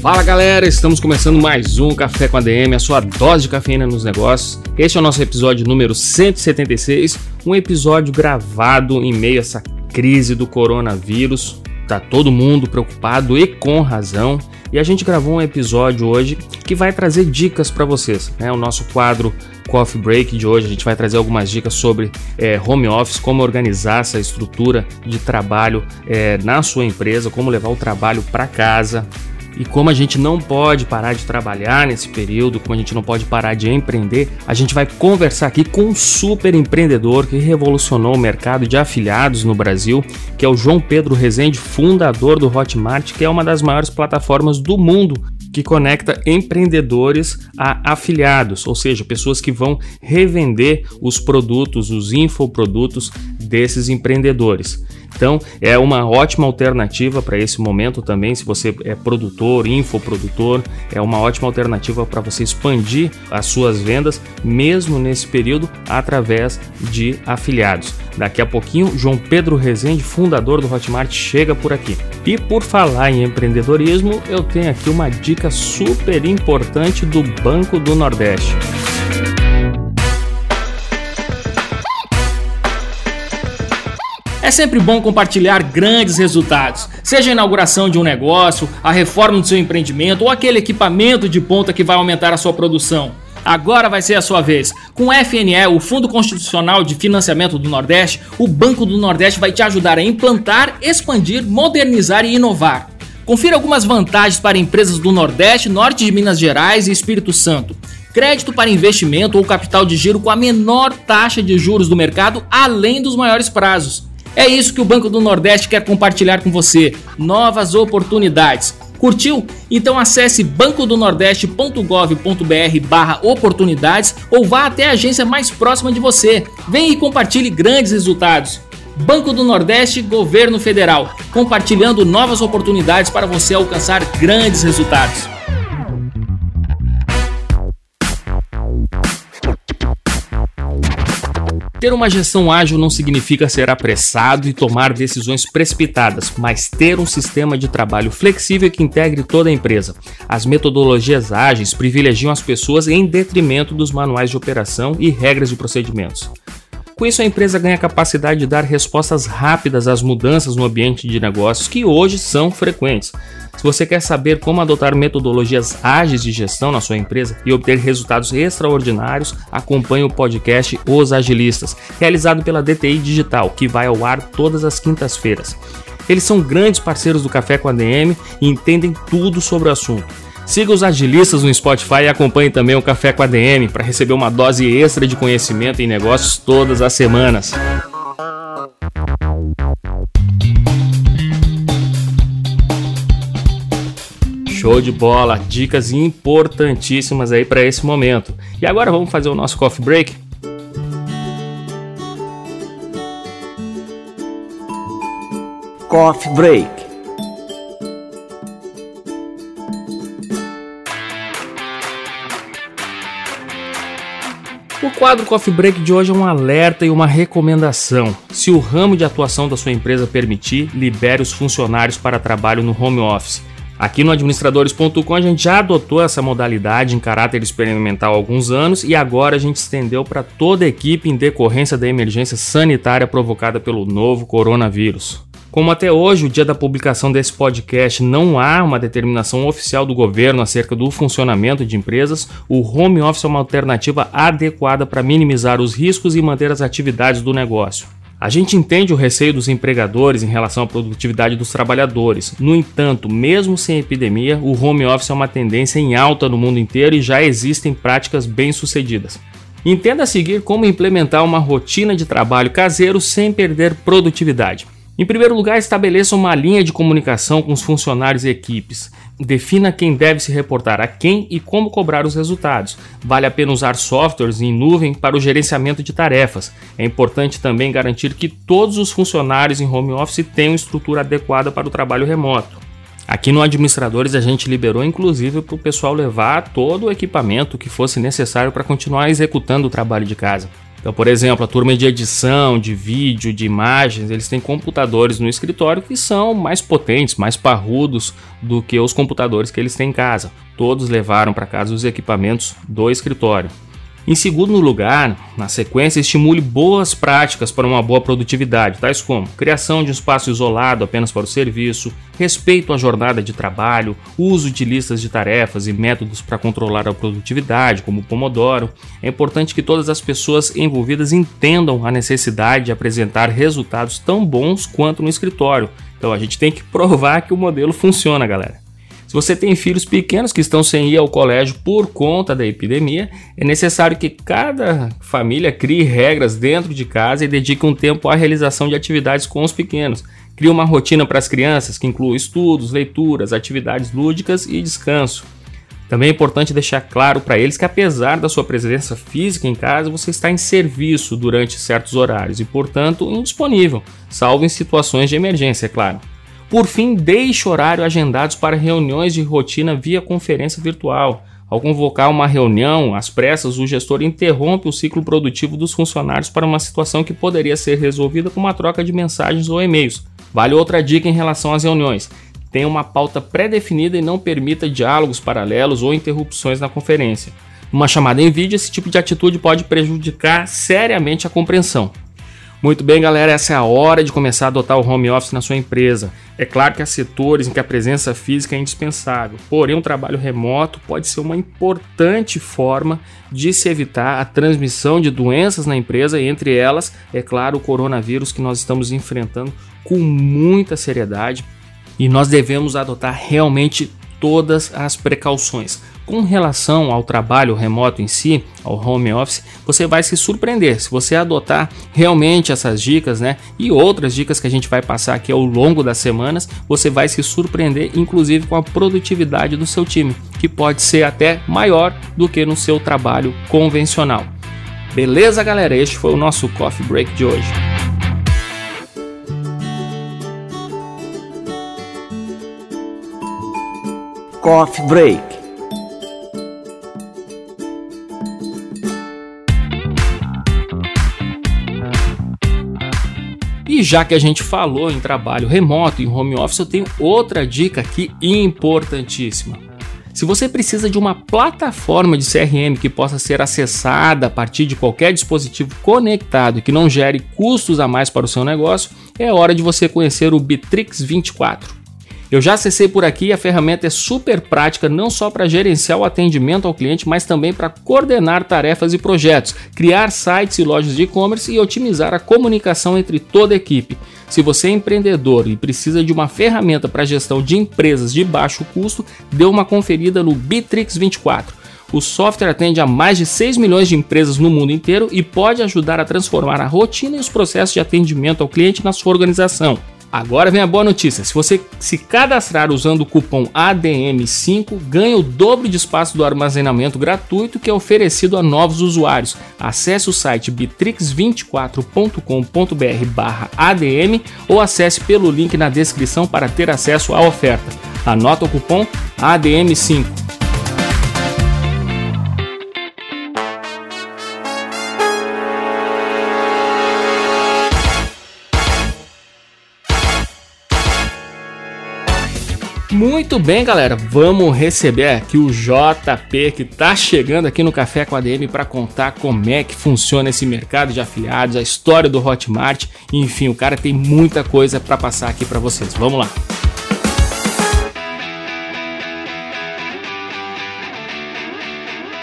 Fala galera, estamos começando mais um Café com ADM, a sua dose de cafeína nos negócios. Este é o nosso episódio número 176, um episódio gravado em meio a essa crise do coronavírus. Tá todo mundo preocupado e com razão. E a gente gravou um episódio hoje que vai trazer dicas para vocês. Né? O nosso quadro Coffee Break de hoje a gente vai trazer algumas dicas sobre é, home office, como organizar essa estrutura de trabalho é, na sua empresa, como levar o trabalho para casa, e como a gente não pode parar de trabalhar nesse período, como a gente não pode parar de empreender, a gente vai conversar aqui com um super empreendedor que revolucionou o mercado de afiliados no Brasil, que é o João Pedro Rezende, fundador do Hotmart, que é uma das maiores plataformas do mundo que conecta empreendedores a afiliados, ou seja, pessoas que vão revender os produtos, os infoprodutos desses empreendedores. Então, é uma ótima alternativa para esse momento também, se você é produtor, infoprodutor, é uma ótima alternativa para você expandir as suas vendas, mesmo nesse período, através de afiliados. Daqui a pouquinho, João Pedro Rezende, fundador do Hotmart, chega por aqui. E por falar em empreendedorismo, eu tenho aqui uma dica super importante do Banco do Nordeste. É sempre bom compartilhar grandes resultados, seja a inauguração de um negócio, a reforma do seu empreendimento ou aquele equipamento de ponta que vai aumentar a sua produção. Agora vai ser a sua vez. Com o FNE, o Fundo Constitucional de Financiamento do Nordeste, o Banco do Nordeste vai te ajudar a implantar, expandir, modernizar e inovar. Confira algumas vantagens para empresas do Nordeste, Norte de Minas Gerais e Espírito Santo. Crédito para investimento ou capital de giro com a menor taxa de juros do mercado, além dos maiores prazos. É isso que o Banco do Nordeste quer compartilhar com você: novas oportunidades. Curtiu? Então acesse bancodonordeste.gov.br/barra oportunidades ou vá até a agência mais próxima de você. Vem e compartilhe grandes resultados. Banco do Nordeste, Governo Federal, compartilhando novas oportunidades para você alcançar grandes resultados. Ter uma gestão ágil não significa ser apressado e tomar decisões precipitadas, mas ter um sistema de trabalho flexível que integre toda a empresa. As metodologias ágeis privilegiam as pessoas em detrimento dos manuais de operação e regras de procedimentos. Com isso, a empresa ganha a capacidade de dar respostas rápidas às mudanças no ambiente de negócios que hoje são frequentes. Se você quer saber como adotar metodologias ágeis de gestão na sua empresa e obter resultados extraordinários, acompanhe o podcast Os Agilistas, realizado pela DTI Digital, que vai ao ar todas as quintas-feiras. Eles são grandes parceiros do Café com a DM e entendem tudo sobre o assunto. Siga os agilistas no Spotify e acompanhe também o Café com a DM para receber uma dose extra de conhecimento em negócios todas as semanas. Show de bola, dicas importantíssimas aí para esse momento. E agora vamos fazer o nosso coffee break? Coffee Break. O quadro Coffee Break de hoje é um alerta e uma recomendação. Se o ramo de atuação da sua empresa permitir, libere os funcionários para trabalho no home office. Aqui no administradores.com a gente já adotou essa modalidade em caráter experimental há alguns anos e agora a gente estendeu para toda a equipe em decorrência da emergência sanitária provocada pelo novo coronavírus. Como até hoje, o dia da publicação desse podcast, não há uma determinação oficial do governo acerca do funcionamento de empresas, o home office é uma alternativa adequada para minimizar os riscos e manter as atividades do negócio. A gente entende o receio dos empregadores em relação à produtividade dos trabalhadores. No entanto, mesmo sem epidemia, o home office é uma tendência em alta no mundo inteiro e já existem práticas bem-sucedidas. Entenda a seguir como implementar uma rotina de trabalho caseiro sem perder produtividade. Em primeiro lugar, estabeleça uma linha de comunicação com os funcionários e equipes. Defina quem deve se reportar a quem e como cobrar os resultados. Vale a pena usar softwares em nuvem para o gerenciamento de tarefas. É importante também garantir que todos os funcionários em home office tenham estrutura adequada para o trabalho remoto. Aqui no Administradores a gente liberou inclusive para o pessoal levar todo o equipamento que fosse necessário para continuar executando o trabalho de casa. Então, por exemplo, a turma de edição, de vídeo, de imagens, eles têm computadores no escritório que são mais potentes, mais parrudos do que os computadores que eles têm em casa. Todos levaram para casa os equipamentos do escritório. Em segundo lugar, na sequência, estimule boas práticas para uma boa produtividade, tais como criação de um espaço isolado apenas para o serviço, respeito à jornada de trabalho, uso de listas de tarefas e métodos para controlar a produtividade, como o Pomodoro. É importante que todas as pessoas envolvidas entendam a necessidade de apresentar resultados tão bons quanto no escritório. Então a gente tem que provar que o modelo funciona, galera. Se você tem filhos pequenos que estão sem ir ao colégio por conta da epidemia, é necessário que cada família crie regras dentro de casa e dedique um tempo à realização de atividades com os pequenos. Crie uma rotina para as crianças que inclua estudos, leituras, atividades lúdicas e descanso. Também é importante deixar claro para eles que, apesar da sua presença física em casa, você está em serviço durante certos horários e, portanto, indisponível, salvo em situações de emergência, é claro. Por fim, deixe horário agendados para reuniões de rotina via conferência virtual. Ao convocar uma reunião, às pressas, o gestor interrompe o ciclo produtivo dos funcionários para uma situação que poderia ser resolvida com uma troca de mensagens ou e-mails. Vale outra dica em relação às reuniões. Tenha uma pauta pré-definida e não permita diálogos paralelos ou interrupções na conferência. Uma chamada em vídeo, esse tipo de atitude pode prejudicar seriamente a compreensão. Muito bem, galera, essa é a hora de começar a adotar o home office na sua empresa. É claro que há setores em que a presença física é indispensável, porém, um trabalho remoto pode ser uma importante forma de se evitar a transmissão de doenças na empresa, e entre elas, é claro, o coronavírus que nós estamos enfrentando com muita seriedade e nós devemos adotar realmente todas as precauções. Com relação ao trabalho remoto em si, ao home office, você vai se surpreender se você adotar realmente essas dicas, né? E outras dicas que a gente vai passar aqui ao longo das semanas, você vai se surpreender, inclusive com a produtividade do seu time, que pode ser até maior do que no seu trabalho convencional. Beleza, galera? Este foi o nosso Coffee Break de hoje. Coffee Break E já que a gente falou em trabalho remoto, em home office, eu tenho outra dica aqui importantíssima. Se você precisa de uma plataforma de CRM que possa ser acessada a partir de qualquer dispositivo conectado e que não gere custos a mais para o seu negócio, é hora de você conhecer o Bitrix 24. Eu já acessei por aqui a ferramenta é super prática não só para gerenciar o atendimento ao cliente, mas também para coordenar tarefas e projetos, criar sites e lojas de e-commerce e otimizar a comunicação entre toda a equipe. Se você é empreendedor e precisa de uma ferramenta para gestão de empresas de baixo custo, dê uma conferida no Bitrix 24. O software atende a mais de 6 milhões de empresas no mundo inteiro e pode ajudar a transformar a rotina e os processos de atendimento ao cliente na sua organização. Agora vem a boa notícia: se você se cadastrar usando o cupom ADM5, ganha o dobro de espaço do armazenamento gratuito que é oferecido a novos usuários. Acesse o site bitrix24.com.br/adm ou acesse pelo link na descrição para ter acesso à oferta. Anota o cupom ADM5. Muito bem, galera, vamos receber aqui o JP que tá chegando aqui no Café com a DM para contar como é que funciona esse mercado de afiliados, a história do Hotmart, enfim, o cara tem muita coisa para passar aqui para vocês. Vamos lá.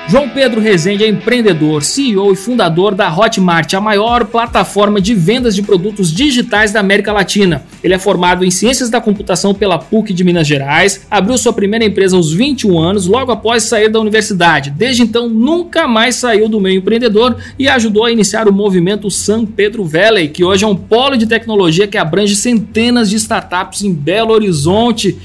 João Pedro Rezende é empreendedor, CEO e fundador da Hotmart, a maior plataforma de vendas de produtos digitais da América Latina. Ele é formado em Ciências da Computação pela PUC de Minas Gerais, abriu sua primeira empresa aos 21 anos, logo após sair da universidade. Desde então, nunca mais saiu do meio empreendedor e ajudou a iniciar o movimento San Pedro Valley, que hoje é um polo de tecnologia que abrange centenas de startups em Belo Horizonte.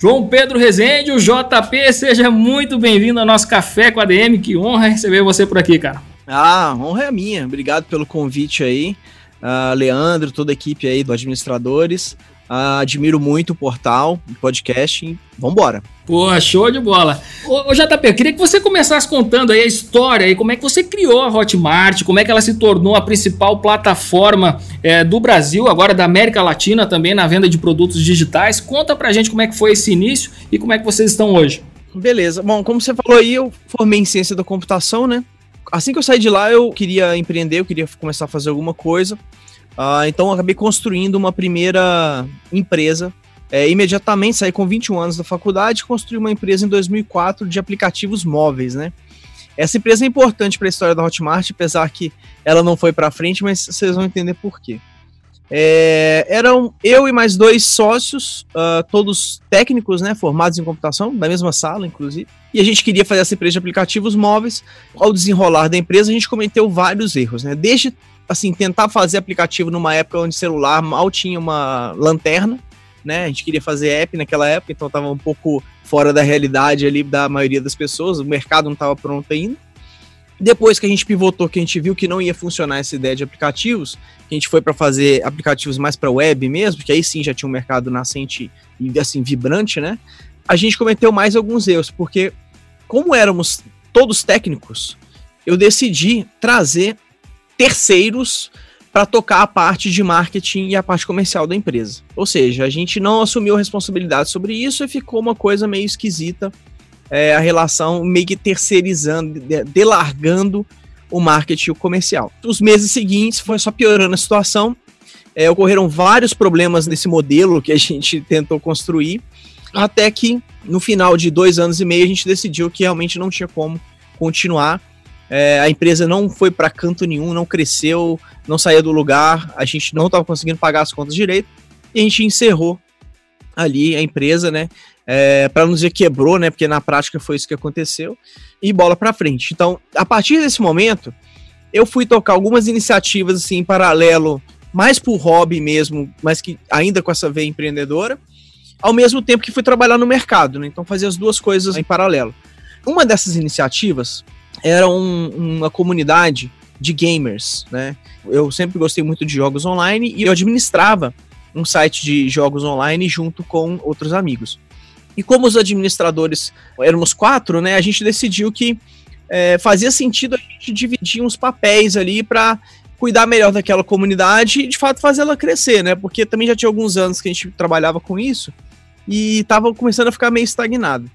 João Pedro Rezende, o JP, seja muito bem-vindo ao nosso Café com a DM. Que honra receber você por aqui, cara. Ah, honra é minha. Obrigado pelo convite aí. Uh, Leandro, toda a equipe aí do Administradores. Uh, admiro muito o portal, o podcast. Vambora. Pô, show de bola. Ô, ô, JP, eu queria que você começasse contando aí a história e como é que você criou a Hotmart, como é que ela se tornou a principal plataforma é, do Brasil, agora da América Latina também na venda de produtos digitais. Conta pra gente como é que foi esse início e como é que vocês estão hoje. Beleza. Bom, como você falou aí, eu formei em ciência da computação, né? Assim que eu saí de lá, eu queria empreender, eu queria começar a fazer alguma coisa. Uh, então, acabei construindo uma primeira empresa. É, imediatamente saí com 21 anos da faculdade e construí uma empresa em 2004 de aplicativos móveis, né? Essa empresa é importante para a história da Hotmart, apesar que ela não foi para frente, mas vocês vão entender por quê. É, eram eu e mais dois sócios, uh, todos técnicos, né, formados em computação, da mesma sala, inclusive. E a gente queria fazer essa empresa de aplicativos móveis. Ao desenrolar da empresa, a gente cometeu vários erros, né? Desde assim, tentar fazer aplicativo numa época onde celular mal tinha uma lanterna, né? A gente queria fazer app naquela época, então estava um pouco fora da realidade ali da maioria das pessoas, o mercado não estava pronto ainda. Depois que a gente pivotou, que a gente viu que não ia funcionar essa ideia de aplicativos, que a gente foi para fazer aplicativos mais para web mesmo, que aí sim já tinha um mercado nascente e assim vibrante, né? A gente cometeu mais alguns erros, porque como éramos todos técnicos, eu decidi trazer terceiros para tocar a parte de marketing e a parte comercial da empresa. Ou seja, a gente não assumiu responsabilidade sobre isso e ficou uma coisa meio esquisita, é, a relação meio que terceirizando, delargando o marketing e o comercial. Os meses seguintes foi só piorando a situação, é, ocorreram vários problemas nesse modelo que a gente tentou construir, até que no final de dois anos e meio a gente decidiu que realmente não tinha como continuar é, a empresa não foi para canto nenhum, não cresceu, não saía do lugar, a gente não estava conseguindo pagar as contas direito e a gente encerrou ali a empresa, né? É, para não dizer quebrou, né? Porque na prática foi isso que aconteceu e bola para frente. Então, a partir desse momento, eu fui tocar algumas iniciativas assim em paralelo, mais por hobby mesmo, mas que ainda com essa veia empreendedora, ao mesmo tempo que fui trabalhar no mercado, né? Então, fazia as duas coisas em paralelo. Uma dessas iniciativas era um, uma comunidade de gamers, né? Eu sempre gostei muito de jogos online e eu administrava um site de jogos online junto com outros amigos. E como os administradores éramos quatro, né? A gente decidiu que é, fazia sentido a gente dividir uns papéis ali para cuidar melhor daquela comunidade e de fato fazer ela crescer, né? Porque também já tinha alguns anos que a gente trabalhava com isso e estava começando a ficar meio estagnado.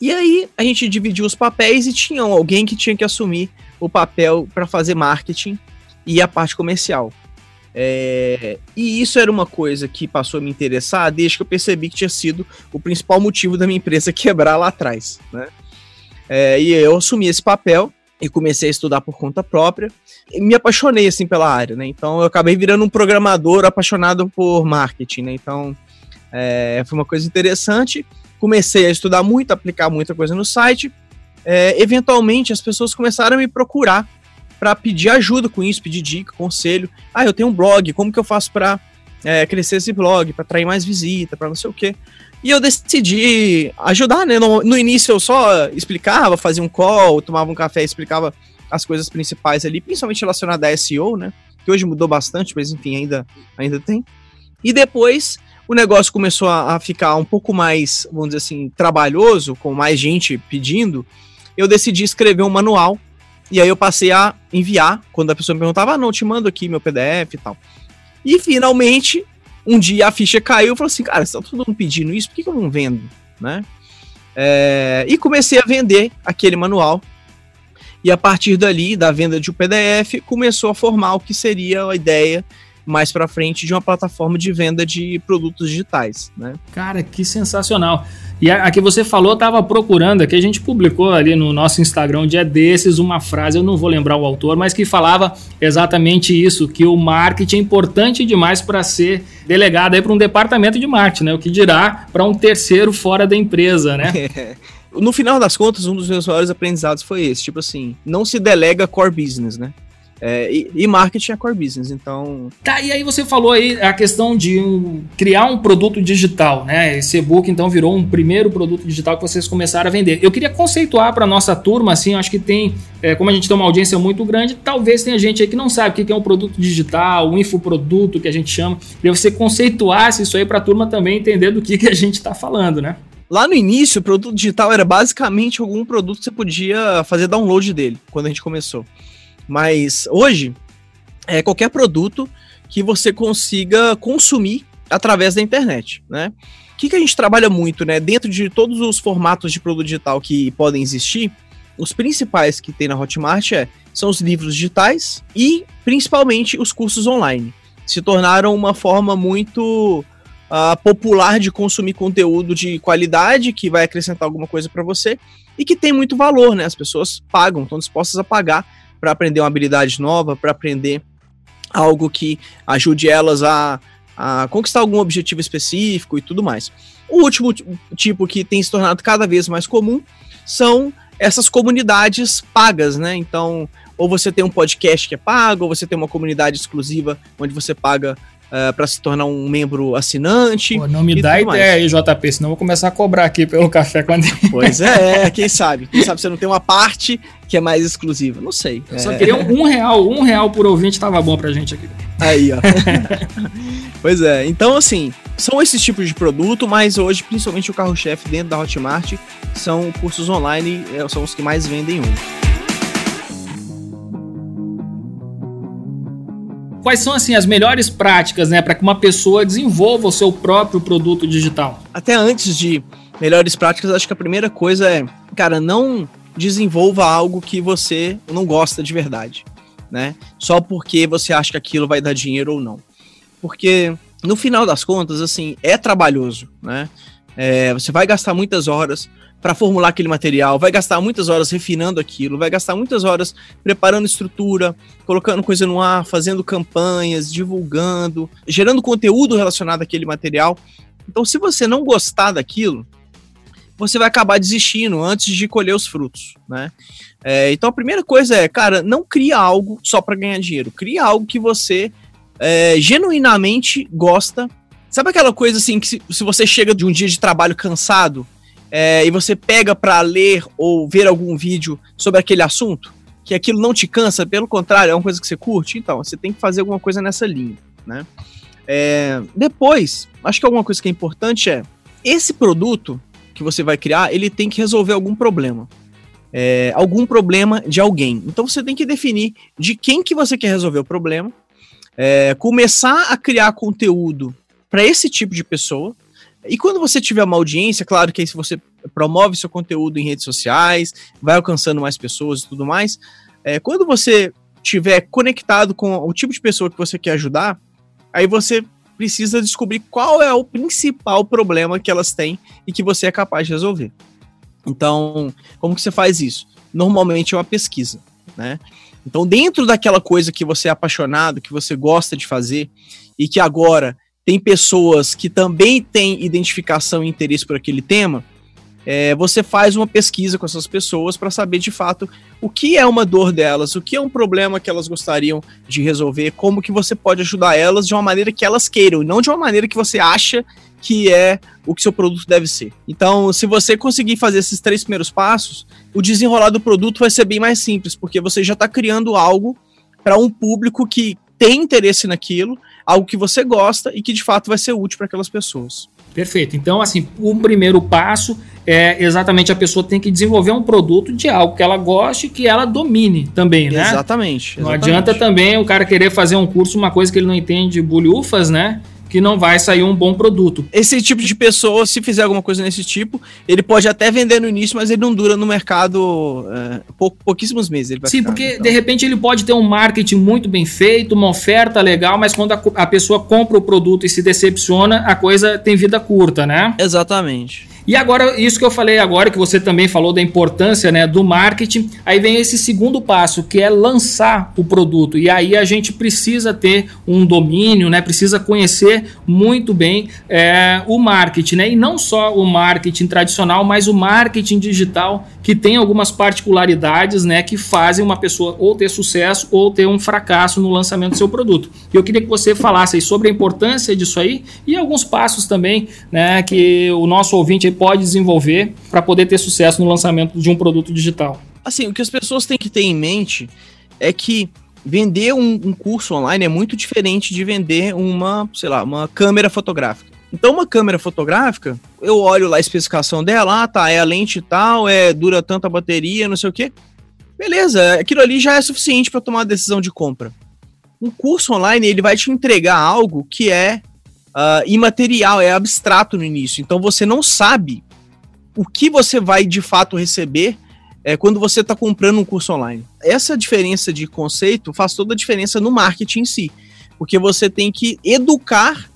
E aí a gente dividiu os papéis e tinha alguém que tinha que assumir o papel para fazer marketing e a parte comercial. É, e isso era uma coisa que passou a me interessar desde que eu percebi que tinha sido o principal motivo da minha empresa quebrar lá atrás. Né? É, e eu assumi esse papel e comecei a estudar por conta própria e me apaixonei assim pela área, né? Então eu acabei virando um programador apaixonado por marketing, né? Então é, foi uma coisa interessante comecei a estudar muito, aplicar muita coisa no site. É, eventualmente, as pessoas começaram a me procurar para pedir ajuda com isso, pedir dica, conselho. Ah, eu tenho um blog, como que eu faço para é, crescer esse blog, para atrair mais visita, para não sei o quê. E eu decidi ajudar, né? No, no, início eu só explicava, fazia um call, tomava um café, explicava as coisas principais ali, principalmente relacionadas a SEO, né? Que hoje mudou bastante, mas enfim, ainda, ainda tem. E depois o negócio começou a, a, ficar um pouco mais, vamos dizer assim, trabalhoso, com mais gente pedindo, eu decidi escrever um manual. E aí eu passei a enviar, quando a pessoa me perguntava, ah, não, te mando aqui meu PDF e tal. E finalmente, um dia a ficha caiu, eu falei assim, cara, está todo mundo pedindo isso, por que, que eu não vendo, né? É, e comecei a vender aquele manual. E a partir dali, da venda de um PDF, começou a formar o que seria a ideia mais para frente de uma plataforma de venda de produtos digitais, né? Cara, que sensacional. E a, a que você falou, estava procurando, aqui a gente publicou ali no nosso Instagram um dia desses uma frase, eu não vou lembrar o autor, mas que falava exatamente isso, que o marketing é importante demais para ser delegado aí para um departamento de marketing, né? O que dirá para um terceiro fora da empresa, né? no final das contas, um dos meus maiores aprendizados foi esse, tipo assim, não se delega core business, né? É, e, e, marketing é core business, então. Tá, e aí você falou aí a questão de criar um produto digital, né? Esse e-book então virou um primeiro produto digital que vocês começaram a vender. Eu queria conceituar para nossa turma, assim, acho que tem, é, como a gente tem uma audiência muito grande, talvez tenha gente aí que não sabe o que é um produto digital, um infoproduto que a gente chama. E você conceituasse isso aí para a turma também entender do que, que a gente está falando, né? Lá no início, o produto digital era basicamente algum produto que você podia fazer download dele, quando a gente começou. Mas hoje é qualquer produto que você consiga consumir através da internet, né? O que, que a gente trabalha muito, né? Dentro de todos os formatos de produto digital que podem existir, os principais que tem na Hotmart é, são os livros digitais e principalmente os cursos online. Se tornaram uma forma muito uh, popular de consumir conteúdo de qualidade que vai acrescentar alguma coisa para você e que tem muito valor, né? As pessoas pagam, estão dispostas a pagar para aprender uma habilidade nova, para aprender algo que ajude elas a, a conquistar algum objetivo específico e tudo mais. O último tipo que tem se tornado cada vez mais comum são essas comunidades pagas, né? Então, ou você tem um podcast que é pago, ou você tem uma comunidade exclusiva onde você paga uh, eh, para se tornar um membro assinante. Pô, não me dá ideia aí, JP, senão eu vou começar a cobrar aqui pelo café com a Pois é, quem sabe? Quem sabe você não tem uma parte que é mais exclusiva? Não sei. Eu é. só queria um, um, real, um real por ouvinte tava bom pra gente aqui. Aí, ó. pois é, então assim, são esses tipos de produto, mas hoje, principalmente o carro-chefe dentro da Hotmart, são cursos online, eh, são os que mais vendem hoje. Quais são assim as melhores práticas, né, para que uma pessoa desenvolva o seu próprio produto digital? Até antes de melhores práticas, acho que a primeira coisa é, cara, não desenvolva algo que você não gosta de verdade, né? Só porque você acha que aquilo vai dar dinheiro ou não. Porque no final das contas, assim, é trabalhoso, né? É, você vai gastar muitas horas, para formular aquele material, vai gastar muitas horas refinando aquilo, vai gastar muitas horas preparando estrutura, colocando coisa no ar, fazendo campanhas, divulgando, gerando conteúdo relacionado àquele material. Então, se você não gostar daquilo, você vai acabar desistindo antes de colher os frutos, né? É, então, a primeira coisa é, cara, não cria algo só para ganhar dinheiro. Cria algo que você é, genuinamente gosta. Sabe aquela coisa assim que se, se você chega de um dia de trabalho cansado é, e você pega para ler ou ver algum vídeo sobre aquele assunto, que aquilo não te cansa, pelo contrário, é uma coisa que você curte, então você tem que fazer alguma coisa nessa linha, né? É, depois, acho que alguma coisa que é importante é esse produto que você vai criar, ele tem que resolver algum problema. É, algum problema de alguém. Então você tem que definir de quem que você quer resolver o problema, é, começar a criar conteúdo para esse tipo de pessoa, e quando você tiver uma audiência, claro que aí se você promove seu conteúdo em redes sociais, vai alcançando mais pessoas e tudo mais, é, quando você tiver conectado com o tipo de pessoa que você quer ajudar, aí você precisa descobrir qual é o principal problema que elas têm e que você é capaz de resolver. Então, como que você faz isso? Normalmente é uma pesquisa, né? Então, dentro daquela coisa que você é apaixonado, que você gosta de fazer e que agora tem pessoas que também têm identificação e interesse por aquele tema, é, você faz uma pesquisa com essas pessoas para saber de fato o que é uma dor delas, o que é um problema que elas gostariam de resolver, como que você pode ajudar elas de uma maneira que elas queiram, não de uma maneira que você acha que é o que seu produto deve ser. Então, se você conseguir fazer esses três primeiros passos, o desenrolar do produto vai ser bem mais simples, porque você já está criando algo para um público que tem interesse naquilo algo que você gosta e que de fato vai ser útil para aquelas pessoas. Perfeito. Então, assim, o primeiro passo é exatamente a pessoa tem que desenvolver um produto de algo que ela goste e que ela domine também, né? Exatamente. exatamente. Não adianta também o cara querer fazer um curso, uma coisa que ele não entende bulhufas, né? Que não vai sair um bom produto. Esse tipo de pessoa, se fizer alguma coisa nesse tipo, ele pode até vender no início, mas ele não dura no mercado é, pou, pouquíssimos meses. Sim, ficar, porque então. de repente ele pode ter um marketing muito bem feito, uma oferta legal, mas quando a, a pessoa compra o produto e se decepciona, a coisa tem vida curta, né? Exatamente. E agora, isso que eu falei agora, que você também falou da importância né, do marketing, aí vem esse segundo passo, que é lançar o produto. E aí a gente precisa ter um domínio, né, precisa conhecer muito bem é, o marketing. Né, e não só o marketing tradicional, mas o marketing digital, que tem algumas particularidades né, que fazem uma pessoa ou ter sucesso ou ter um fracasso no lançamento do seu produto. E eu queria que você falasse sobre a importância disso aí e alguns passos também né, que o nosso ouvinte pode desenvolver para poder ter sucesso no lançamento de um produto digital? Assim, o que as pessoas têm que ter em mente é que vender um, um, curso online é muito diferente de vender uma, sei lá, uma câmera fotográfica. Então, uma câmera fotográfica, eu olho lá a especificação dela, ah, tá, é a lente tal, é dura tanta bateria, não sei o quê. Beleza, aquilo ali já é suficiente para tomar a decisão de compra. Um curso online, ele vai te entregar algo que é uh, imaterial, é abstrato no início. Então você não sabe o que você vai de fato receber é, quando você está comprando um curso online. Essa diferença de conceito faz toda a diferença no marketing em si, porque você tem que educar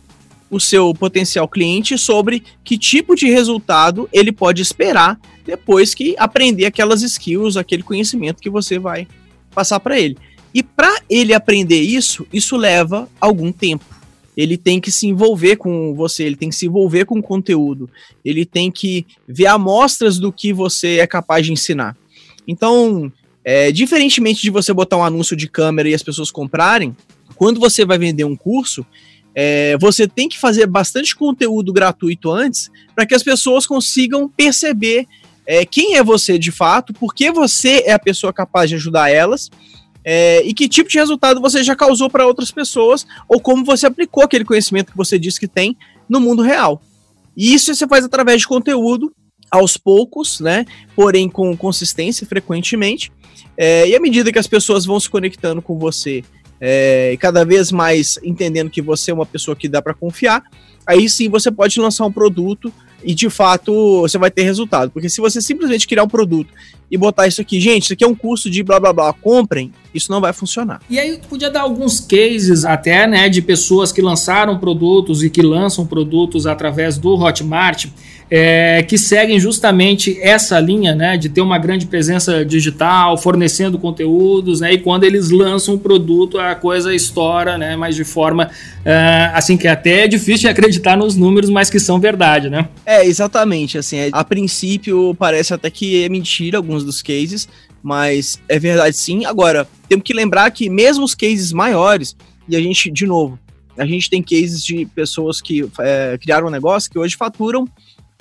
o seu potencial cliente sobre que tipo de resultado ele pode esperar depois que aprender aquelas skills, aquele conhecimento que você vai passar para ele. E para ele aprender isso, isso leva algum tempo ele tem que se envolver com você, ele tem que se envolver com o conteúdo, ele tem que ver amostras do que você é capaz de ensinar. Então, é, diferentemente de você botar um anúncio de câmera e as pessoas comprarem, quando você vai vender um curso, é, você tem que fazer bastante conteúdo gratuito antes para que as pessoas consigam perceber é, quem é você de fato, porque você é a pessoa capaz de ajudar elas é, e que tipo de resultado você já causou para outras pessoas, ou como você aplicou aquele conhecimento que você disse que tem no mundo real. E isso você faz através de conteúdo, aos poucos, né? Porém com consistência, frequentemente. É, e à medida que as pessoas vão se conectando com você é, e cada vez mais entendendo que você é uma pessoa que dá para confiar, aí sim você pode lançar um produto e de fato você vai ter resultado. Porque se você simplesmente criar um produto e botar isso aqui, gente, isso aqui é um curso de blá blá blá, comprem, isso não vai funcionar. E aí podia dar alguns cases até, né, de pessoas que lançaram produtos e que lançam produtos através do Hotmart é, que seguem justamente essa linha né, de ter uma grande presença digital, fornecendo conteúdos, né, e quando eles lançam o produto, a coisa estoura, né, mas de forma é, assim que até é difícil de acreditar nos números, mas que são verdade, né? É, exatamente. Assim, é, a princípio parece até que é mentira alguns dos cases, mas é verdade sim. Agora, temos que lembrar que mesmo os cases maiores, e a gente, de novo, a gente tem cases de pessoas que é, criaram um negócio que hoje faturam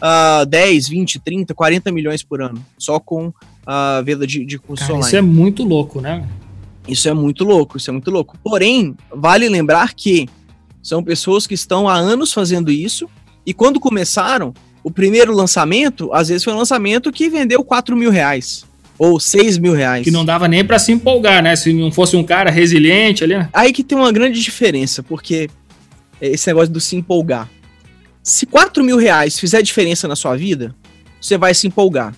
uh, 10, 20, 30, 40 milhões por ano, só com a venda de, de cursos Cara, online. Isso é muito louco, né? Isso é muito louco, isso é muito louco. Porém, vale lembrar que são pessoas que estão há anos fazendo isso, e quando começaram, o primeiro lançamento, às vezes foi um lançamento que vendeu 4 mil reais. Ou 6 mil reais. Que não dava nem para se empolgar, né? Se não fosse um cara resiliente ali. Né? Aí que tem uma grande diferença, porque esse negócio do se empolgar. Se 4 mil reais fizer diferença na sua vida, você vai se empolgar.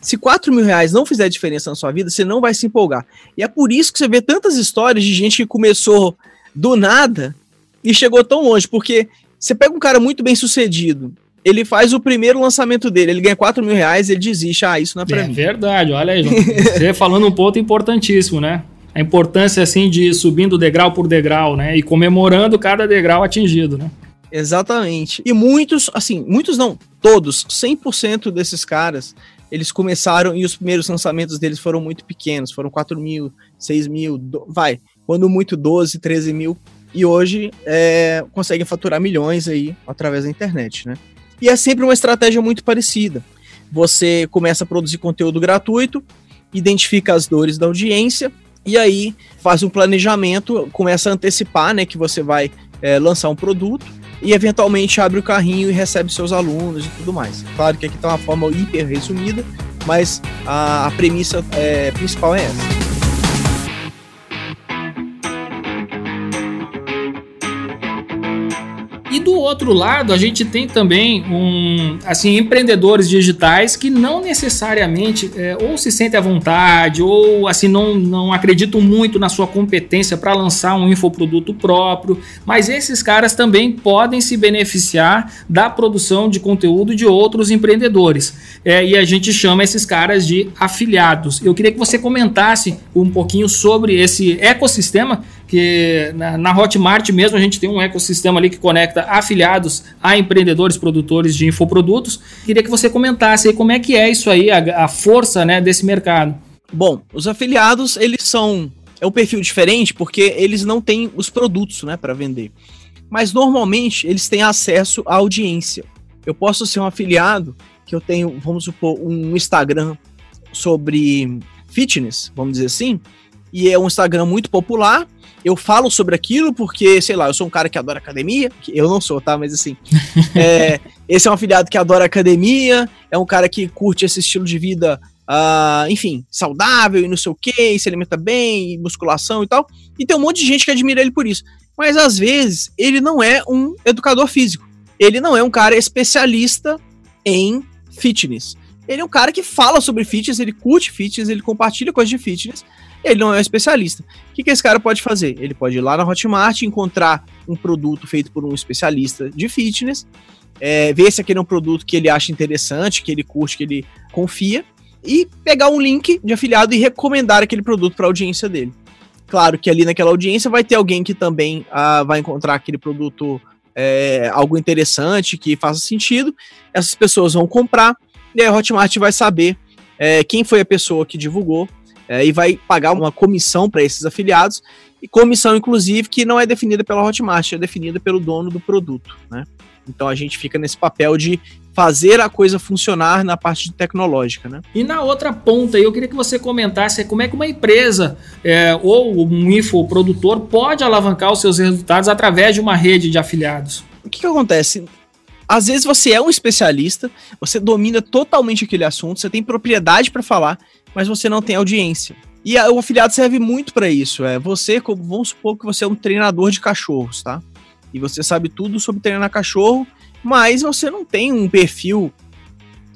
Se 4 mil reais não fizer diferença na sua vida, você não vai se empolgar. E é por isso que você vê tantas histórias de gente que começou do nada e chegou tão longe. Porque você pega um cara muito bem sucedido, ele faz o primeiro lançamento dele, ele ganha 4 mil reais, ele desiste. Ah, isso não é pra é mim. É verdade, olha aí, João. Você falando um ponto importantíssimo, né? A importância, assim, de ir subindo degrau por degrau, né? E comemorando cada degrau atingido, né? Exatamente. E muitos, assim, muitos não, todos, 100% desses caras, eles começaram e os primeiros lançamentos deles foram muito pequenos, foram 4 mil, 6 mil, do, vai, quando muito 12, 13 mil, e hoje é, conseguem faturar milhões aí através da internet, né? E é sempre uma estratégia muito parecida. Você começa a produzir conteúdo gratuito, identifica as dores da audiência, e aí faz um planejamento, começa a antecipar, né, que você vai é, lançar um produto, e eventualmente abre o carrinho e recebe seus alunos e tudo mais. Claro que aqui está uma forma hiper resumida, mas a, a premissa é, principal é essa. Outro lado, a gente tem também um, assim, empreendedores digitais que não necessariamente é, ou se sentem à vontade ou assim não, não acreditam muito na sua competência para lançar um infoproduto próprio, mas esses caras também podem se beneficiar da produção de conteúdo de outros empreendedores. É, e a gente chama esses caras de afiliados. Eu queria que você comentasse um pouquinho sobre esse ecossistema que na, na, Hotmart mesmo a gente tem um ecossistema ali que conecta afiliados a empreendedores produtores de infoprodutos. Queria que você comentasse aí como é que é isso aí, a, a força né, desse mercado. Bom, os afiliados, eles são. É um perfil diferente porque eles não têm os produtos né, para vender. Mas normalmente eles têm acesso à audiência. Eu posso ser um afiliado que eu tenho, vamos supor, um Instagram sobre fitness, vamos dizer assim, e é um Instagram muito popular. Eu falo sobre aquilo porque, sei lá, eu sou um cara que adora academia. Que eu não sou, tá? Mas assim. é, esse é um afiliado que adora academia, é um cara que curte esse estilo de vida, uh, enfim, saudável e não sei o que, se alimenta bem, musculação e tal. E tem um monte de gente que admira ele por isso. Mas às vezes ele não é um educador físico. Ele não é um cara especialista em fitness. Ele é um cara que fala sobre fitness, ele curte fitness, ele compartilha coisas de fitness ele não é um especialista. O que, que esse cara pode fazer? Ele pode ir lá na Hotmart, encontrar um produto feito por um especialista de fitness, é, ver se aquele é um produto que ele acha interessante, que ele curte, que ele confia, e pegar um link de afiliado e recomendar aquele produto para a audiência dele. Claro que ali naquela audiência vai ter alguém que também ah, vai encontrar aquele produto é, algo interessante, que faça sentido. Essas pessoas vão comprar e a Hotmart vai saber é, quem foi a pessoa que divulgou é, e vai pagar uma comissão para esses afiliados, e comissão, inclusive, que não é definida pela Hotmart, é definida pelo dono do produto, né? Então a gente fica nesse papel de fazer a coisa funcionar na parte tecnológica, né? E na outra ponta, eu queria que você comentasse como é que uma empresa é, ou um infoprodutor pode alavancar os seus resultados através de uma rede de afiliados. O que, que acontece? Às vezes você é um especialista, você domina totalmente aquele assunto, você tem propriedade para falar, mas você não tem audiência. E a, o afiliado serve muito para isso. É você, vamos supor que você é um treinador de cachorros, tá? E você sabe tudo sobre treinar cachorro, mas você não tem um perfil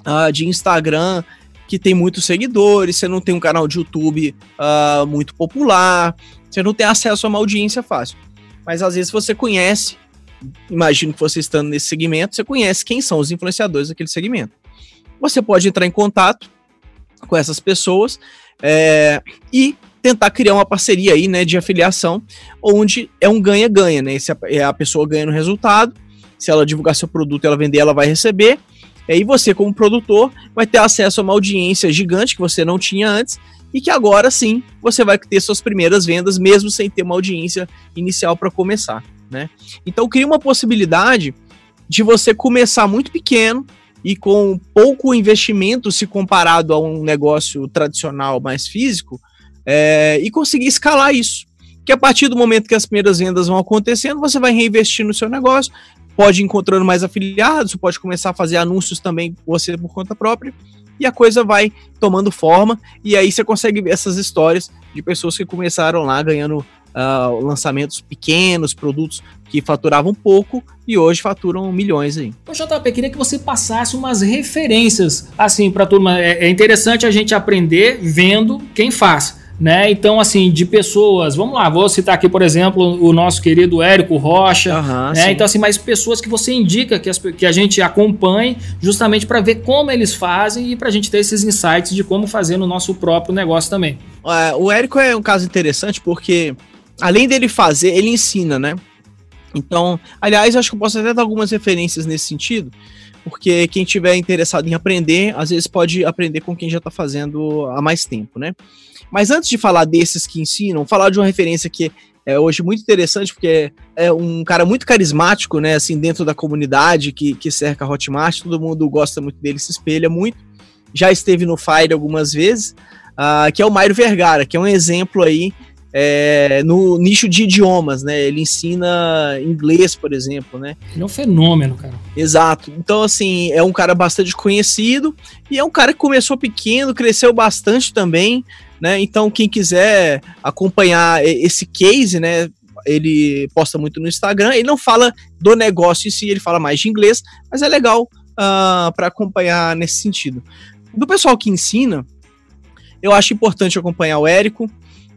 uh, de Instagram que tem muitos seguidores, você não tem um canal de YouTube uh, muito popular, você não tem acesso a uma audiência fácil. Mas às vezes você conhece, imagino que você estando nesse segmento, você conhece quem são os influenciadores daquele segmento. Você pode entrar em contato com essas pessoas é, e tentar criar uma parceria aí, né, de afiliação, onde é um ganha-ganha, né? Se a, é a pessoa ganha no resultado, se ela divulgar seu produto, ela vender, ela vai receber. E aí você, como produtor, vai ter acesso a uma audiência gigante que você não tinha antes e que agora sim você vai ter suas primeiras vendas, mesmo sem ter uma audiência inicial para começar, né? Então cria uma possibilidade de você começar muito pequeno, e com pouco investimento se comparado a um negócio tradicional mais físico, é, e conseguir escalar isso. Que a partir do momento que as primeiras vendas vão acontecendo, você vai reinvestir no seu negócio, pode ir encontrando mais afiliados, pode começar a fazer anúncios também você por conta própria, e a coisa vai tomando forma, e aí você consegue ver essas histórias de pessoas que começaram lá ganhando uh, lançamentos pequenos, produtos que faturavam pouco e hoje faturam milhões aí. Ô JP, queria que você passasse umas referências assim para turma. É, é interessante a gente aprender vendo quem faz. Né? Então, assim, de pessoas, vamos lá, vou citar aqui, por exemplo, o nosso querido Érico Rocha, uhum, né? Então, assim, mais pessoas que você indica que, as, que a gente acompanhe, justamente para ver como eles fazem e para a gente ter esses insights de como fazer no nosso próprio negócio também. É, o Érico é um caso interessante porque além dele fazer, ele ensina, né? Então, aliás, acho que eu posso até dar algumas referências nesse sentido, porque quem tiver interessado em aprender, às vezes pode aprender com quem já está fazendo há mais tempo, né? Mas antes de falar desses que ensinam, falar de uma referência que é hoje muito interessante, porque é um cara muito carismático, né? Assim, dentro da comunidade que, que cerca a Hotmart, todo mundo gosta muito dele, se espelha muito. Já esteve no Fire algumas vezes, uh, que é o Mário Vergara, que é um exemplo aí é, no nicho de idiomas, né? Ele ensina inglês, por exemplo, né? Ele é um fenômeno, cara. Exato. Então, assim, é um cara bastante conhecido e é um cara que começou pequeno, cresceu bastante também, né? Então, quem quiser acompanhar esse case, né? ele posta muito no Instagram. Ele não fala do negócio em si, ele fala mais de inglês, mas é legal uh, ah, para acompanhar nesse sentido. Do pessoal que ensina, eu acho importante acompanhar o Érico.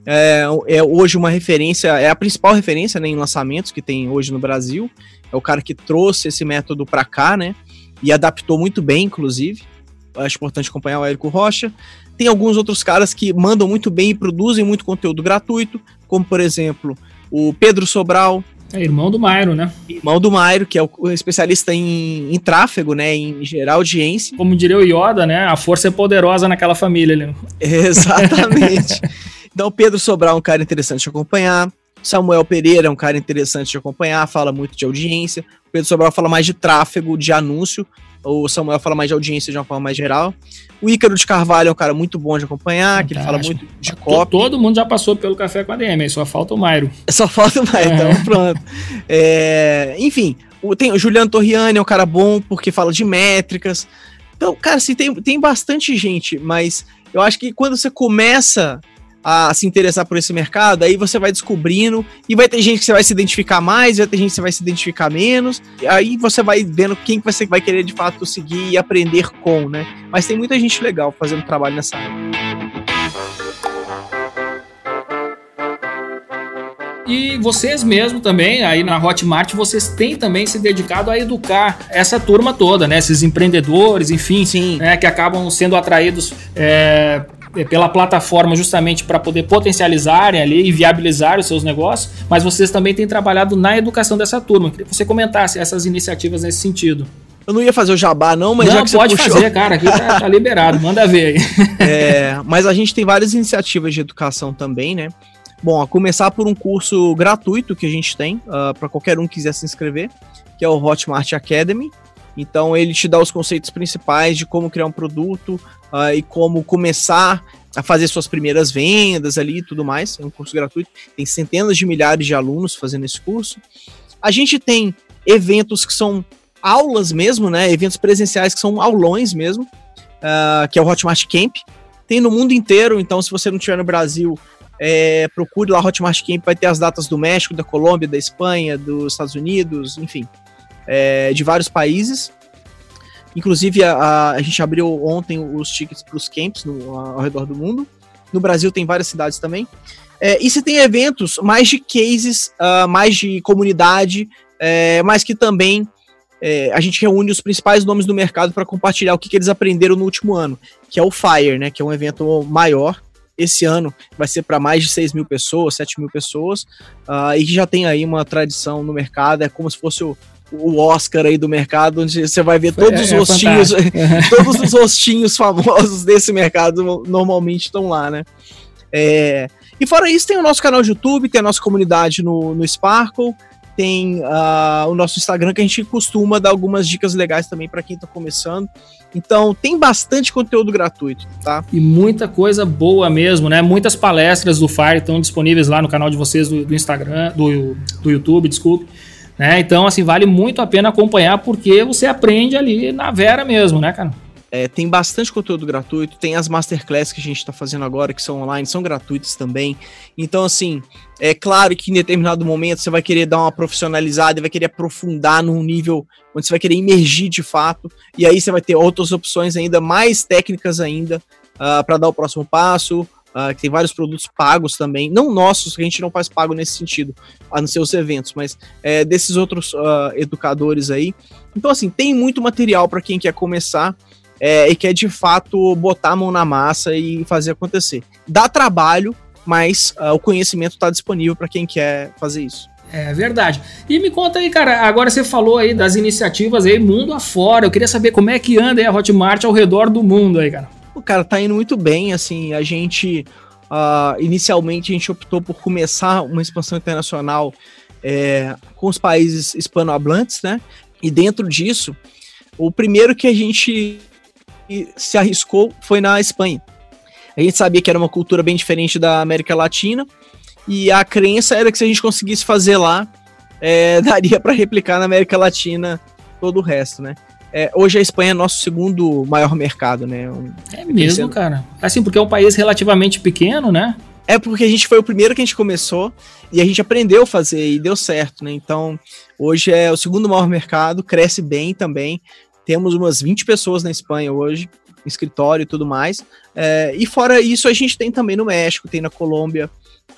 É, é, hoje uma referência, é a principal referência né, em lançamentos que tem hoje no Brasil. É o cara que trouxe esse método para cá, né? E adaptou muito bem, inclusive. Acho importante acompanhar o Érico Rocha. Tem alguns outros caras que mandam muito bem e produzem muito conteúdo gratuito, como por exemplo o Pedro Sobral. É irmão do Mairo, né? Irmão do Mairo, que é o especialista em, em tráfego, né? Em gerar audiência. Como diria o Yoda, né? A força é poderosa naquela família ali. Exatamente. então, o Pedro Sobral é um cara interessante de acompanhar. Samuel Pereira é um cara interessante de acompanhar, fala muito de audiência. O Pedro Sobral fala mais de tráfego, de anúncio o Samuel fala mais de audiência de uma forma mais geral. O Ícaro de Carvalho é um cara muito bom de acompanhar, Fantástico. que ele fala muito de copy. Todo mundo já passou pelo Café com a DM, só falta o Mairo. Só falta o Mairo, então, é. então pronto. É, enfim, o, tem o Juliano Torriani, é um cara bom porque fala de métricas. Então, cara, assim, tem, tem bastante gente, mas eu acho que quando você começa a se interessar por esse mercado, aí você vai descobrindo e vai ter gente que você vai se identificar mais, vai ter gente que você vai se identificar menos, e aí você vai vendo quem que você vai querer de fato seguir e aprender com, né? Mas tem muita gente legal fazendo trabalho nessa área. E vocês mesmo também, aí na Hotmart, vocês têm também se dedicado a educar essa turma toda, né? Esses empreendedores, enfim, Sim. Né, que acabam sendo atraídos é, pela plataforma justamente para poder potencializarem ali e viabilizar os seus negócios, mas vocês também têm trabalhado na educação dessa turma. Queria que você comentasse essas iniciativas nesse sentido. Eu não ia fazer o jabá, não, mas não, já que pode puxou... fazer, cara, aqui tá, tá liberado, manda ver aí. É, mas a gente tem várias iniciativas de educação também, né? Bom, a começar por um curso gratuito que a gente tem, uh, ah, para qualquer um que quiser se inscrever, que é o Hotmart Academy. Então ele te dá os conceitos principais de como criar um produto, uh, e como começar a fazer suas primeiras vendas ali e tudo mais. É um curso gratuito, tem centenas de milhares de alunos fazendo esse curso. A gente tem eventos que são aulas mesmo, né? Eventos presenciais que são aulões mesmo, uh, que é o Hotmart Camp. Tem no mundo inteiro, então se você não estiver no Brasil, é, procure lá Hotmart Camp, vai ter as datas do México, da Colômbia, da Espanha, dos Estados Unidos, enfim, é, de vários países. Inclusive, a, a gente abriu ontem os tickets para os camps no, ao redor do mundo. No Brasil tem várias cidades também. É, e se tem eventos mais de cases, uh, mais de comunidade, é, mas que também é, a gente reúne os principais nomes do mercado para compartilhar o que, que, eles aprenderam no último ano, que é o FIRE, né, que é um evento maior. Esse ano vai ser para mais de 6 mil pessoas, 7 mil pessoas, uh, e que já tem aí uma tradição no mercado, é como se fosse o, o Oscar aí do mercado, onde você vai ver todos é, os é rostinhos, todos os rostinhos famosos desse mercado normalmente estão lá, né? É, e fora isso, tem o nosso canal de YouTube, tem a nossa comunidade no, no Sparkle, tem uh, o nosso Instagram que a gente costuma dar algumas dicas legais também para quem está começando. Então tem bastante conteúdo gratuito, tá? E muita coisa boa mesmo, né? Muitas palestras do Fire estão disponíveis lá no canal de vocês do, do Instagram, do, do YouTube, desculpe. Né? Então, assim, vale muito a pena acompanhar porque você aprende ali na vera mesmo, né, cara? É, tem bastante conteúdo gratuito, tem as masterclass que a gente está fazendo agora, que são online, são gratuitas também. Então, assim, é claro que em determinado momento você vai querer dar uma profissionalizada vai querer aprofundar num nível onde você vai querer imergir de fato, e aí você vai ter outras opções ainda mais técnicas ainda uh, ah, para dar o próximo passo, uh, que tem vários produtos pagos também, não nossos, que a gente não faz pago nesse sentido, a não ser os eventos, mas é, desses outros uh, educadores aí. Então, assim, tem muito material para quem quer começar é, e quer de fato botar a mão na massa e fazer acontecer. Dá trabalho, mas uh, o conhecimento está disponível para quem quer fazer isso. É verdade. E me conta aí, cara, agora você falou aí das iniciativas aí mundo afora. Eu queria saber como é que anda aí a Hotmart ao redor do mundo aí, cara. O cara tá indo muito bem, assim, a gente uh, inicialmente a gente optou por começar uma expansão internacional é, com os países hispanohablantes, né? E dentro disso, o primeiro que a gente se arriscou foi na Espanha. A gente sabia que era uma cultura bem diferente da América Latina e a crença era que se a gente conseguisse fazer lá, é, daria para replicar na América Latina todo o resto, né? É, hoje a Espanha é nosso segundo maior mercado, né? Um, é mesmo, cara. Assim, porque é um país relativamente pequeno, né? É porque a gente foi o primeiro que a gente começou e a gente aprendeu a fazer e deu certo, né? Então, hoje é o segundo maior mercado, cresce bem também. Temos umas 20 pessoas na Espanha hoje, escritório e tudo mais. É, e fora isso, a gente tem também no México, tem na Colômbia,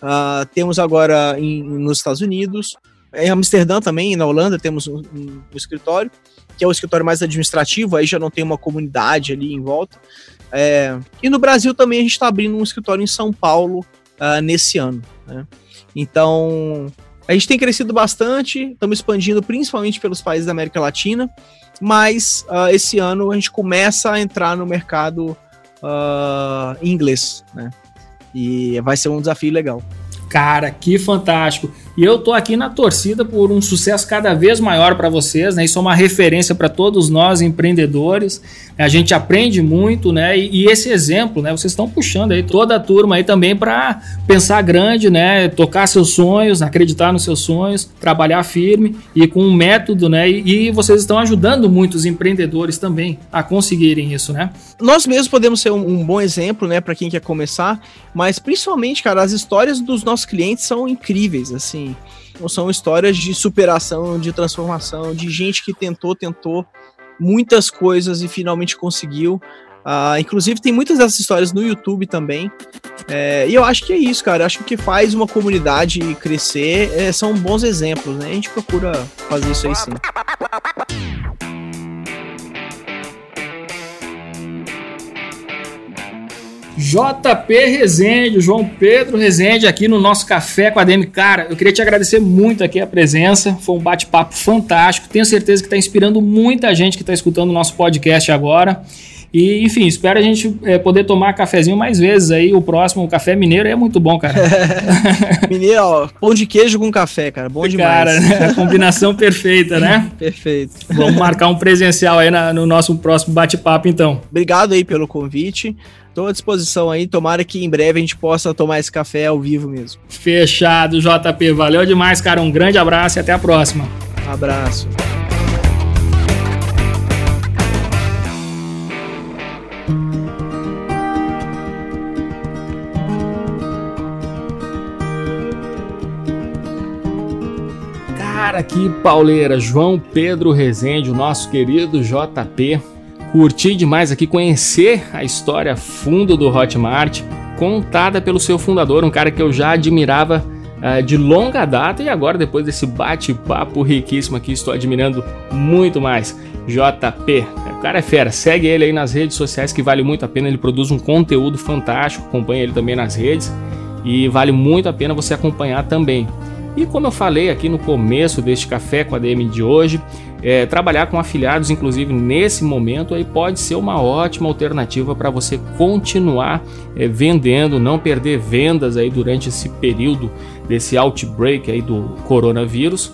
uh, temos agora em, nos Estados Unidos, em Amsterdã também, na Holanda, temos um, um, um, escritório, que é o escritório mais administrativo, aí já não tem uma comunidade ali em volta. É, e no Brasil também a gente está abrindo um escritório em São Paulo uh, nesse ano. Né? Então, a gente tem crescido bastante, estamos expandindo principalmente pelos países da América Latina, mas uh, esse ano a gente começa a entrar no mercado uh, inglês, né? E vai ser um desafio legal. Cara, que fantástico! E eu tô aqui na torcida por um sucesso cada vez maior para vocês, né? Isso é uma referência para todos nós empreendedores. A gente aprende muito, né? E, e esse exemplo, né? Vocês estão puxando aí toda a turma aí também para pensar grande, né? Tocar seus sonhos, acreditar nos seus sonhos, trabalhar firme e com um método, né? E, e vocês estão ajudando muitos empreendedores também a conseguirem isso, né? Nós mesmos podemos ser um, um bom exemplo, né? Para quem quer começar, mas principalmente, cara, as histórias dos nossos clientes são incríveis, assim são histórias de superação, de transformação, de gente que tentou, tentou muitas coisas e finalmente conseguiu. Uh, inclusive, tem muitas dessas histórias no YouTube também. É, e eu acho que é isso, cara. Eu acho que o que faz uma comunidade crescer é, são bons exemplos, né? A gente procura fazer isso aí sim. JP Rezende, João Pedro Rezende aqui no nosso Café com a DM. Cara, eu queria te agradecer muito aqui a presença, foi um bate-papo fantástico, tenho certeza que está inspirando muita gente que está escutando o nosso podcast agora. E, enfim, espero a gente é, poder tomar cafezinho mais vezes aí. O próximo, o café mineiro, é muito bom, cara. mineiro, ó, pão de queijo com café, cara. Bom demais. Cara, né? combinação perfeita, né? Perfeito. Vamos marcar um presencial aí na, no nosso próximo bate-papo, então. Obrigado aí pelo convite. Estou à disposição aí. Tomara que em breve a gente possa tomar esse café ao vivo mesmo. Fechado, JP. Valeu demais, cara. Um grande abraço e até a próxima. Abraço. Que pauleira, João Pedro Rezende, o nosso querido JP. Curti demais aqui conhecer a história fundo do Hotmart, contada pelo seu fundador, um cara que eu já admirava uh, de longa data e agora, depois desse bate-papo riquíssimo aqui, estou admirando muito mais. JP, o cara é fera, segue ele aí nas redes sociais que vale muito a pena, ele produz um conteúdo fantástico, acompanha ele também nas redes e vale muito a pena você acompanhar também. E como eu falei aqui no começo deste café com a DM de hoje, é, trabalhar com afiliados, inclusive nesse momento, aí pode ser uma ótima alternativa para você continuar é, vendendo, não perder vendas aí durante esse período desse outbreak aí do coronavírus.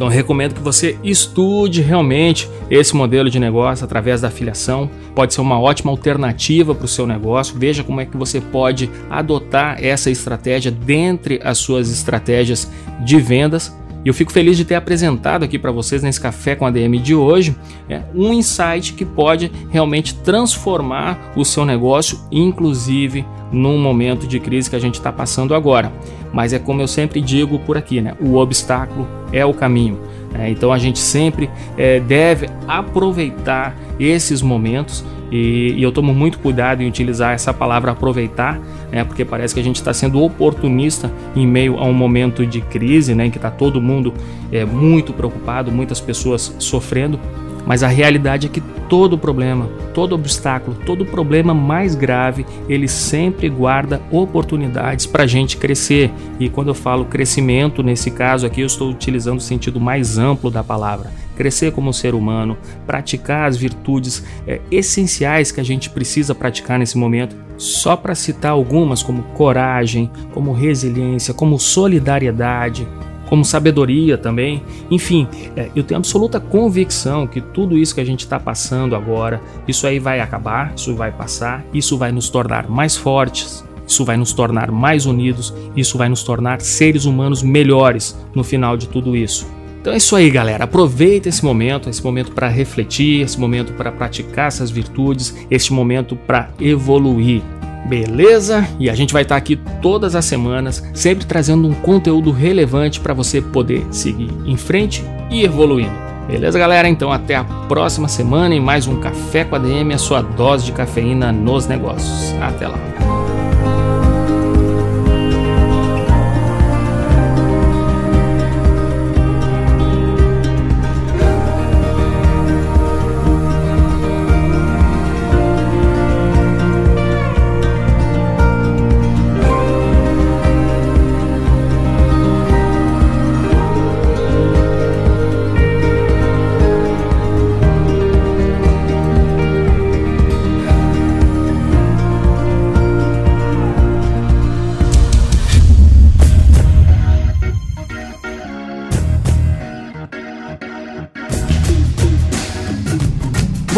Então recomendo que você estude realmente esse modelo de negócio através da afiliação. Pode ser uma ótima alternativa para o seu negócio. Veja como é que você pode adotar essa estratégia dentre as suas estratégias de vendas. E eu fico feliz de ter apresentado aqui para vocês nesse café com a DM de hoje é, um insight que pode realmente transformar o seu negócio, inclusive num momento de crise que a gente está passando agora. Mas é como eu sempre digo por aqui, né? O obstáculo é o caminho. É, então a gente sempre é, deve aproveitar esses momentos e, e, eu tomo muito cuidado em utilizar essa palavra aproveitar, né, porque parece que a gente está sendo oportunista em meio a um momento de crise, né, em que está todo mundo é, muito preocupado, muitas pessoas sofrendo. Mas a realidade é que todo problema, todo obstáculo, todo problema mais grave, ele sempre guarda oportunidades para a gente crescer. E quando eu falo crescimento, nesse caso aqui, eu estou utilizando o sentido mais amplo da palavra. Crescer como ser humano, praticar as virtudes é, essenciais que a gente precisa praticar nesse momento. Só para citar algumas, como coragem, como resiliência, como solidariedade, como sabedoria também. Enfim, é, eu tenho absoluta convicção que tudo isso que a gente está passando agora, isso aí vai acabar, isso vai passar, isso vai nos tornar mais fortes, isso vai nos tornar mais unidos, isso vai nos tornar seres humanos melhores no final de tudo isso. Então é isso aí, galera. Aproveita esse momento, esse momento para refletir, esse momento para praticar essas virtudes, esse momento para evoluir. Beleza? E a gente vai estar aqui todas as semanas, sempre trazendo um conteúdo relevante para você poder seguir em frente e evoluindo. Beleza, galera? Então até a próxima semana em mais um Café com a DM, a sua dose de cafeína nos negócios. Até lá.